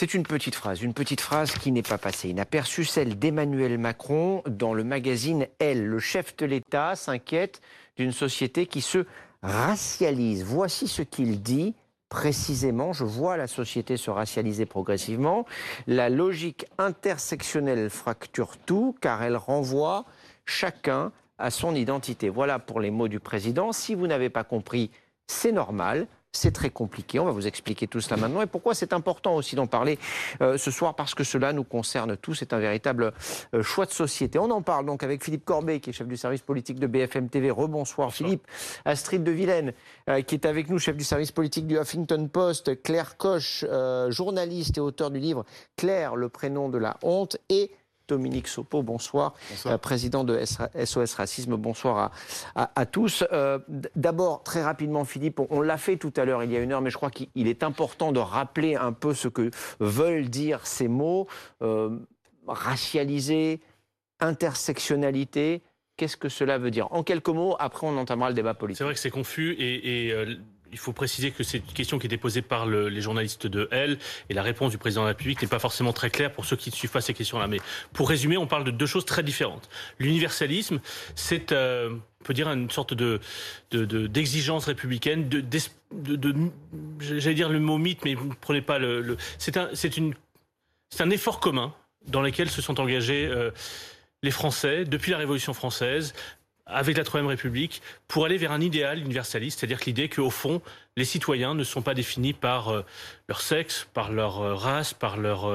C'est une petite phrase, une petite phrase qui n'est pas passée inaperçue, celle d'Emmanuel Macron dans le magazine Elle. Le chef de l'État s'inquiète d'une société qui se racialise. Voici ce qu'il dit précisément, je vois la société se racialiser progressivement. La logique intersectionnelle fracture tout car elle renvoie chacun à son identité. Voilà pour les mots du président. Si vous n'avez pas compris, c'est normal. C'est très compliqué. On va vous expliquer tout cela maintenant. Et pourquoi c'est important aussi d'en parler euh, ce soir? Parce que cela nous concerne tous. C'est un véritable euh, choix de société. On en parle donc avec Philippe Corbet, qui est chef du service politique de BFM TV. Rebonsoir Philippe. Astrid de Vilaine, euh, qui est avec nous, chef du service politique du Huffington Post. Claire Koch, journaliste et auteur du livre Claire, le prénom de la honte. Et Dominique Sopo, bonsoir, euh, président de SOS Racisme, bonsoir à, tous. Euh, d'abord, très rapidement, Philippe, on, l'a fait tout à l'heure, il y a une heure, mais je crois qu'il est important de rappeler un peu ce que veulent dire ces mots. Euh, racialisé, intersectionnalité, qu'est-ce que cela veut dire? En quelques mots, après on entamera le débat politique. C'est vrai que c'est confus et, il faut préciser que c'est une question qui est déposée par les journalistes de L et la réponse du président de la République n'est pas forcément très claire pour ceux qui ne suivent pas ces questions-là. Mais pour résumer, on parle de deux choses très différentes. L'universalisme, c'est euh, on peut dire une sorte de d'exigence républicaine, j'allais dire le mot mythe, mais vous ne prenez pas le, c'est un effort commun dans lequel se sont engagés euh, les Français depuis la Révolution française avec la Troisième République pour aller vers un idéal universaliste, c'est-à-dire que l'idée qu'au fond, les citoyens ne sont pas définis par euh, leur sexe, par leur euh, race, par leur,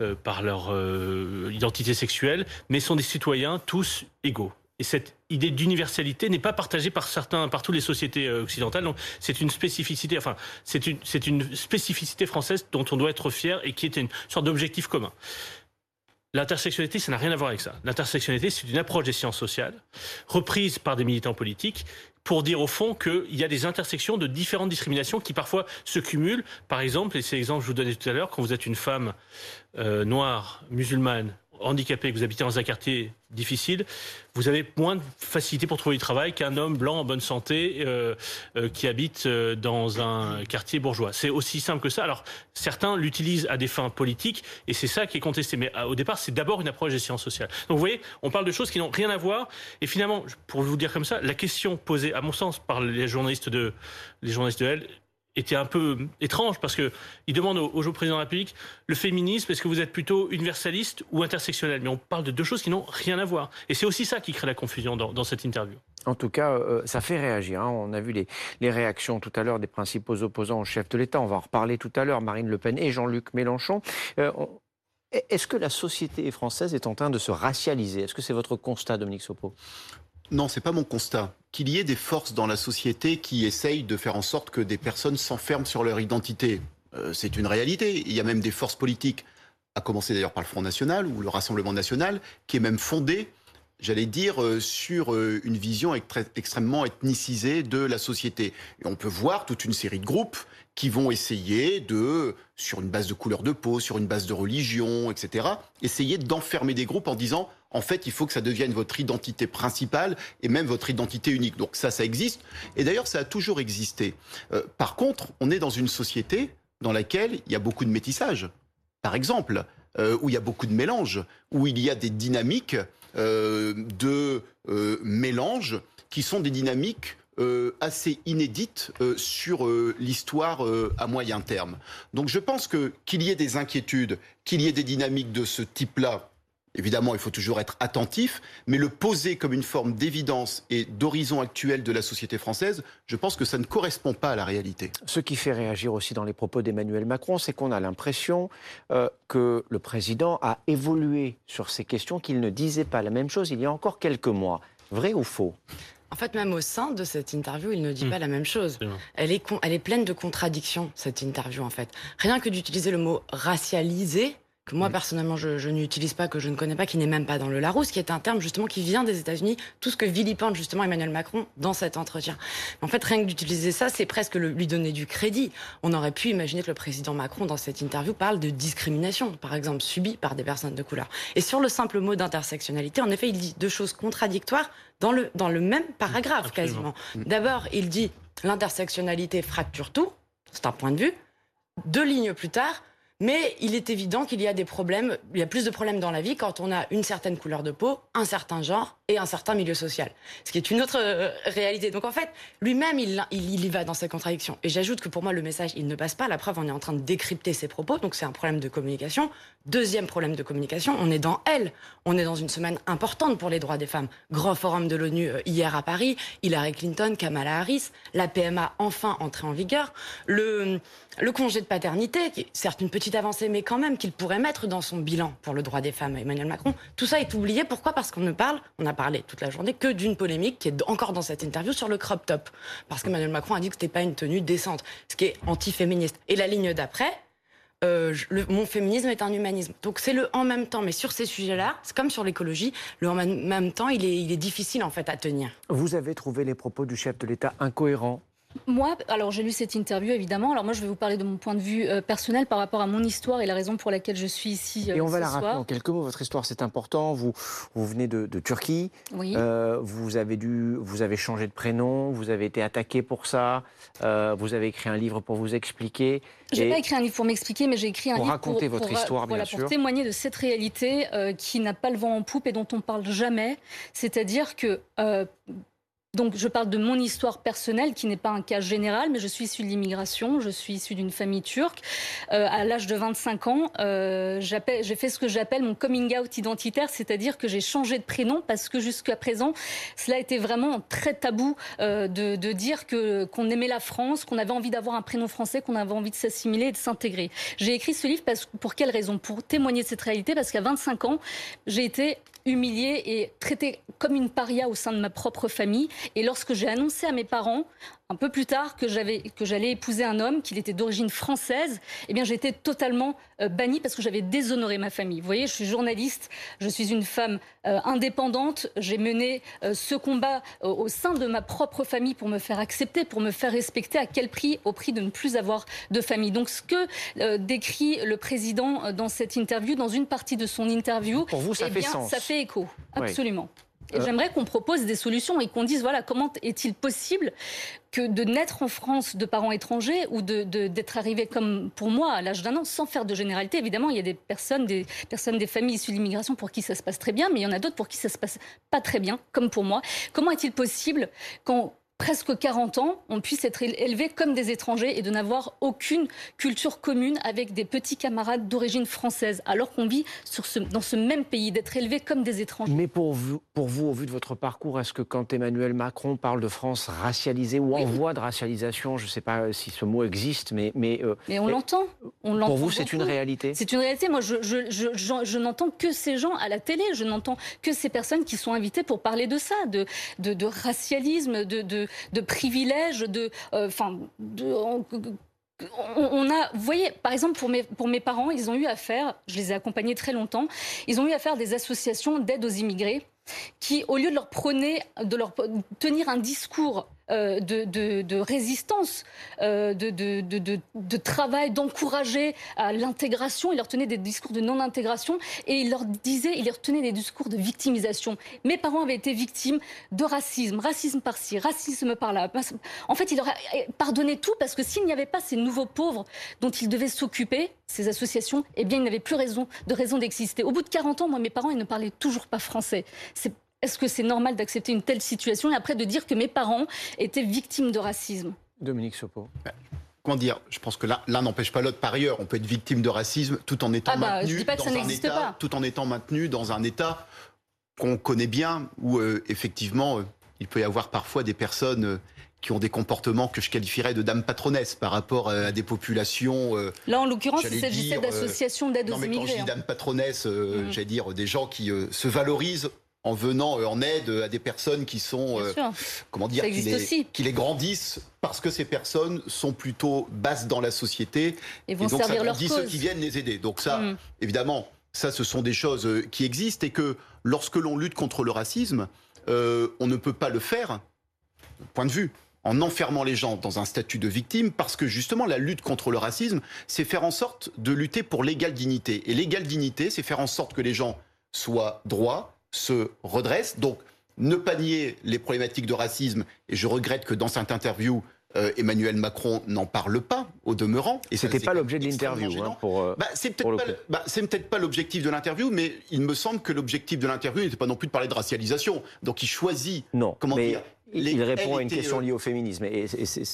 euh, identité sexuelle, mais sont des citoyens tous égaux. Et cette idée d'universalité n'est pas partagée par certains, par toutes les sociétés occidentales. Donc, c'est une spécificité, enfin, c'est une spécificité française dont on doit être fier et qui est une sorte d'objectif commun. L'intersectionnalité, ça n'a rien à voir avec ça. L'intersectionnalité, c'est une approche des sciences sociales, reprise par des militants politiques, pour dire au fond qu'il y a des intersections de différentes discriminations qui parfois se cumulent. Par exemple, et c'est l'exemple que je vous donnais tout à l'heure, quand vous êtes une femme euh, noire, musulmane, handicapé, que vous habitez dans un quartier difficile, vous avez moins de facilité pour trouver du travail qu'un homme blanc en bonne santé euh, euh, qui habite euh, dans un quartier bourgeois. C'est aussi simple que ça. Alors certains l'utilisent à des fins politiques et c'est ça qui est contesté. Mais au départ, c'est d'abord une approche des sciences sociales. Donc vous voyez, on parle de choses qui n'ont rien à voir. Et finalement, pour vous dire comme ça, la question posée, à mon sens, par les journalistes de les journalistes de L était un peu étrange parce que il demande au, au président de la République le féminisme est-ce que vous êtes plutôt universaliste ou intersectionnel? Mais on parle de deux choses qui n'ont rien à voir et c'est aussi ça qui crée la confusion dans, cette interview. En tout cas, euh, ça fait réagir. Hein. On a vu les, réactions tout à l'heure des principaux opposants au chef de l'État. On va en reparler tout à l'heure, Marine Le Pen et Jean-Luc Mélenchon. Euh, est-ce que la société française est en train de se racialiser? Est-ce que c'est votre constat, Dominique Sopo non, c'est pas mon constat. Qu'il y ait des forces dans la société qui essayent de faire en sorte que des personnes s'enferment sur leur identité, euh, c'est une réalité. Il y a même des forces politiques, à commencer d'ailleurs par le Front National ou le Rassemblement National, qui est même fondé, j'allais dire, euh, sur euh, une vision extrêmement ethnicisée de la société. Et on peut voir toute une série de groupes qui vont essayer de, sur une base de couleur de peau, sur une base de religion, etc., essayer d'enfermer des groupes en disant en fait, il faut que ça devienne votre identité principale et même votre identité unique. Donc ça, ça existe. Et d'ailleurs, ça a toujours existé. Euh, par contre, on est dans une société dans laquelle il y a beaucoup de métissage. Par exemple, euh, où il y a beaucoup de mélange, où il y a des dynamiques euh, de mélange qui sont des dynamiques assez inédites sur l'histoire à moyen terme. Donc je pense que qu'il y ait des inquiétudes, qu'il y ait des dynamiques de ce type-là Évidemment, il faut toujours être attentif, mais le poser comme une forme d'évidence et d'horizon actuel de la société française, je pense que ça ne correspond pas à la réalité. Ce qui fait réagir aussi dans les propos d'Emmanuel Macron, c'est qu'on a l'impression euh, que le président a évolué sur ces questions, qu'il ne disait pas la même chose il y a encore quelques mois. Vrai ou faux? En fait, même au sein de cette interview, il ne dit hmm. pas la même chose. Elle est, elle est pleine de contradictions, cette interview, en fait. Rien que d'utiliser le mot racialisé, que moi personnellement je, n'utilise pas, que je ne connais pas, qui n'est même pas dans le Larousse, qui est un terme justement qui vient des États-Unis, tout ce que vilipende justement Emmanuel Macron dans cet entretien. En fait, rien que d'utiliser ça, c'est presque lui donner du crédit. On aurait pu imaginer que le président Macron, dans cette interview, parle de discrimination, par exemple, subie par des personnes de couleur. Et sur le simple mot d'intersectionnalité, en effet, il dit deux choses contradictoires dans le, dans le même paragraphe quasiment. Mm. D'abord, il dit l'intersectionnalité fracture tout, c'est un point de vue. Deux lignes plus tard, Mais il est évident qu'il y a des problèmes, il y a plus de problèmes dans la vie quand on a une certaine couleur de peau, un certain genre et un certain milieu social. Ce qui est une autre euh, réalité. Donc en fait, lui-même, il, il, y va dans ses contradictions. Et j'ajoute que pour moi, le message, il ne passe pas. La preuve, on est en train de décrypter ses propos. Donc c'est un problème de communication. Deuxième problème de communication, on est dans elle. On est dans une semaine importante pour les droits des femmes. Grand forum de l'ONU euh, hier à Paris. Hillary Clinton, Kamala Harris. La PMA enfin entrée en vigueur. Le, le congé de paternité, qui est certes une petite avancée, mais quand même qu'il pourrait mettre dans son bilan pour le droit des femmes Emmanuel Macron. Tout ça est oublié. Pourquoi? Parce qu'on ne parle, on a parlé toute la journée, que d'une polémique qui est encore dans cette interview sur le crop top. Parce qu'Emmanuel Macron a dit que ce n'était pas une tenue décente, ce qui est anti-féministe. Et la ligne d'après, euh, mon féminisme est un humanisme. Donc c'est le en même temps, mais sur ces sujets-là, c'est comme sur l'écologie, le en même temps, il est, il est difficile en fait à tenir. Vous avez trouvé les propos du chef de l'État incohérents moi, alors j'ai lu cette interview évidemment. Alors moi, je vais vous parler de mon point de vue euh, personnel par rapport à mon histoire et la raison pour laquelle je suis ici. Euh, et on va la rappeler en quelques mots. Votre histoire, c'est important. Vous, vous venez de, Turquie. Oui. Euh, vous avez dû, vous avez changé de prénom. Vous avez été attaqué pour ça. vous avez écrit un livre pour vous expliquer. J'ai pas écrit un livre pour m'expliquer, mais j'ai écrit un pour livre raconter pour, votre histoire, bien sûr. pour témoigner de cette réalité qui n'a pas le vent en poupe et dont on parle jamais. C'est-à-dire que donc je parle de mon histoire personnelle qui n'est pas un cas général, mais je suis issue de l'immigration, je suis issue d'une famille turque. Euh, à l'âge de 25 ans, euh, j'ai fait ce que j'appelle mon coming out identitaire, c'est-à-dire que j'ai changé de prénom parce que jusqu'à présent, cela était vraiment très tabou euh, de, dire qu'on aimait la France, qu'on avait envie d'avoir un prénom français, qu'on avait envie de s'assimiler et de s'intégrer. J'ai écrit ce livre parce, pour quelle raison? Pour témoigner de cette réalité, parce qu'à 25 ans, j'ai été humiliée et traitée comme une paria au sein de ma propre famille. Et lorsque j'ai annoncé à mes parents un peu plus tard que j'avais que j'allais épouser un homme, qu'il était d'origine française, eh bien j'étais totalement euh, bannie parce que j'avais déshonoré ma famille. Vous voyez, je suis journaliste, je suis une femme euh, indépendante, j'ai mené euh, ce combat au sein de ma propre famille pour me faire accepter, pour me faire respecter. À quel prix? Au prix de ne plus avoir de famille. Donc ce que décrit le président dans cette interview, dans une partie de son interview, pour vous ça eh fait bien, sens. Ça fait écho, absolument. Et j'aimerais qu'on propose des solutions et qu'on dise voilà comment est-il possible que de naître en France de parents étrangers ou d'être de, arrivé comme pour moi à l'âge d'un an sans faire de généralité. Évidemment, il y a des personnes, des personnes, des familles issues de l'immigration pour qui ça se passe très bien, mais il y en a d'autres pour qui ça se passe pas très bien, comme pour moi. Comment est-il possible quand presque 40 ans, on puisse être élevé comme des étrangers et de n'avoir aucune culture commune avec des petits camarades d'origine française, alors qu'on vit sur ce, dans ce même pays, d'être élevé comme des étrangers. Mais pour vous, pour vous, au vu de votre parcours, est-ce que quand Emmanuel Macron parle de France racialisée ou en voie de racialisation, je ne sais pas si ce mot existe, mais... Mais, euh, mais on l'entend. Pour vous, c'est une réalité? C'est une réalité. Moi, je, je, je, je n'entends que ces gens à la télé, je n'entends que ces personnes qui sont invitées pour parler de ça, de, de, de racialisme, de, de de privilèges, de, euh, enfin, on, a, vous voyez, par exemple, pour mes, pour mes parents, ils ont eu affaire, je les ai accompagnés très longtemps, ils ont eu affaire des associations d'aide aux immigrés qui, au lieu de leur prôner, de leur tenir un discours euh, de, résistance, euh, de, travail, d'encourager à l'intégration. Il leur tenait des discours de non-intégration et il leur disait, il leur tenait des discours de victimisation. Mes parents avaient été victimes de racisme, racisme par-ci, racisme par-là. En fait, il leur a pardonné tout parce que s'il n'y avait pas ces nouveaux pauvres dont ils devaient s'occuper, ces associations, eh bien, ils n'avaient plus de raison d'exister. Au bout de 40 ans, moi, mes parents, ils ne parlaient toujours pas français. C'est est-ce que c'est normal d'accepter une telle situation et après de dire que mes parents étaient victimes de racisme? Dominique Sopo. Ben, comment dire? Je pense que l'un n'empêche pas l'autre. Par ailleurs, on peut être victime de racisme tout en étant ah bah, maintenu dans un état, tout en étant maintenu dans un état qu'on connaît bien, où euh, effectivement, euh, il peut y avoir parfois des personnes euh, qui ont des comportements que je qualifierais de dames patronesses par rapport à des populations. Là, en l'occurrence, il s'agissait d'associations d'aide aux immigrés. Non, mais quand je dis hein. dames patronesses, mmh. j'allais dire des gens qui se valorisent en venant euh, en aide à des personnes qui sont, euh, comment dire, qui les, qui les, grandissent parce que ces personnes sont plutôt basses dans la société et, vont donc servir ça dit ceux qui viennent les aider. Donc ça, mm. évidemment, ça, ce sont des choses euh, qui existent et que lorsque l'on lutte contre le racisme, on ne peut pas le faire, point de vue, en enfermant les gens dans un statut de victime, parce que justement la lutte contre le racisme, c'est faire en sorte de lutter pour l'égale dignité. Et l'égale dignité, c'est faire en sorte que les gens soient droits, se redresse. Donc, ne pas nier les problématiques de racisme, et je regrette que dans cette interview, Euh, Emmanuel Macron n'en parle pas, au demeurant. Et c'était pas l'objet de l'interview. Hein, pour, euh, bah, c'est peut-être bah, peut pas l'objectif de l'interview, mais il me semble que l'objectif de l'interview n'était pas non plus de parler de racialisation. Donc il choisit. Non. Comment dire il répond à une question euh, liée au féminisme. Et,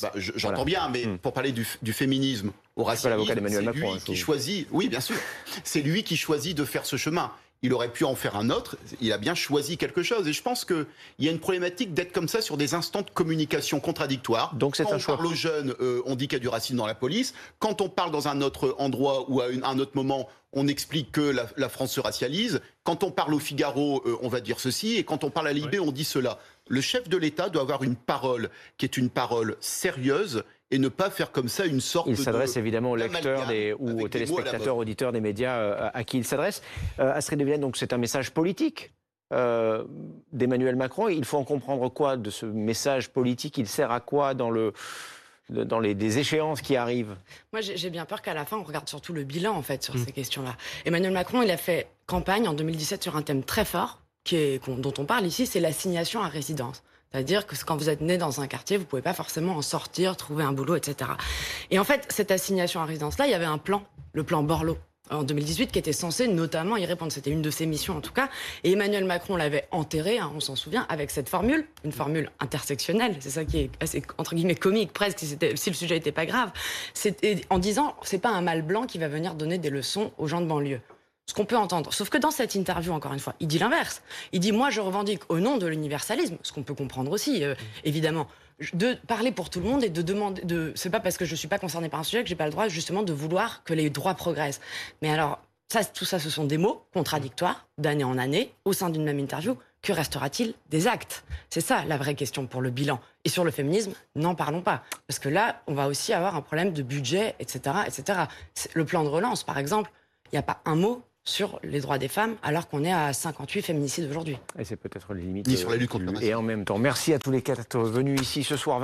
bah, J'entends bien, mais hmm. pour parler du, féminisme, au racialisme, c'est lui Macron, hein, qui choisit. Oui, bien sûr. C'est lui qui choisit de faire ce chemin il aurait pu en faire un autre. Il a bien choisi quelque chose. Et je pense qu'il y a une problématique d'être comme ça sur des instants de communication contradictoires. Donc c'est un on choix. parle aux jeunes, euh, on dit qu'il y a du racisme dans la police. Quand on parle dans un autre endroit ou à un autre moment, on explique que la, France se racialise. Quand on parle au Figaro, euh, on va dire ceci. Et quand on parle à Libé, on dit cela. Le chef de l'État doit avoir une parole qui est une parole sérieuse et ne pas faire comme ça une sorte Il s'adresse évidemment aux lecteurs ou aux téléspectateurs, auditeurs des médias euh, à qui il s'adresse. Euh, Astrid de Villene, donc c'est un message politique euh, d'Emmanuel Macron. Il faut en comprendre quoi de ce message politique? Il sert à quoi dans le dans les des échéances qui arrivent? Moi, j'ai bien peur qu'à la fin, on regarde surtout le bilan en fait sur mmh. ces questions-là. Emmanuel Macron, il a fait campagne en 2017 sur un thème très fort dont on parle ici, c'est l'assignation à résidence. C'est-à-dire que quand vous êtes né dans un quartier, vous pouvez pas forcément en sortir, trouver un boulot, etc. Et en fait, cette assignation à résidence-là, il y avait un plan, le plan Borloo en 2018 qui était censé notamment y répondre. C'était une de ses missions en tout cas. Et Emmanuel Macron l'avait enterré, hein, on s'en souvient, avec cette formule, une formule intersectionnelle. C'est ça qui est assez, entre guillemets comique presque si, si le sujet n'était pas grave. En disant, c'est pas un mal blanc qui va venir donner des leçons aux gens de banlieue ce qu'on peut entendre. Sauf que dans cette interview, encore une fois, il dit l'inverse. Il dit moi, je revendique au nom de l'universalisme, ce qu'on peut comprendre aussi, euh, évidemment, de parler pour tout le monde et de demander. De, c'est pas parce que je suis pas concerné par un sujet que j'ai pas le droit justement de vouloir que les droits progressent. Mais alors, tout ça, ce sont des mots contradictoires d'année en année au sein d'une même interview. Que restera-t-il des actes? C'est ça la vraie question pour le bilan. Et sur le féminisme, n'en parlons pas. Parce que là, on va aussi avoir un problème de budget, etc. etc. Le plan de relance, par exemple, il n'y a pas un mot sur les droits des femmes, alors qu'on est à 58 féminicides aujourd'hui. Et c'est peut-être les limites. Ni sur la lutte contre le Et en même temps, merci à tous les quatre venus ici ce soir.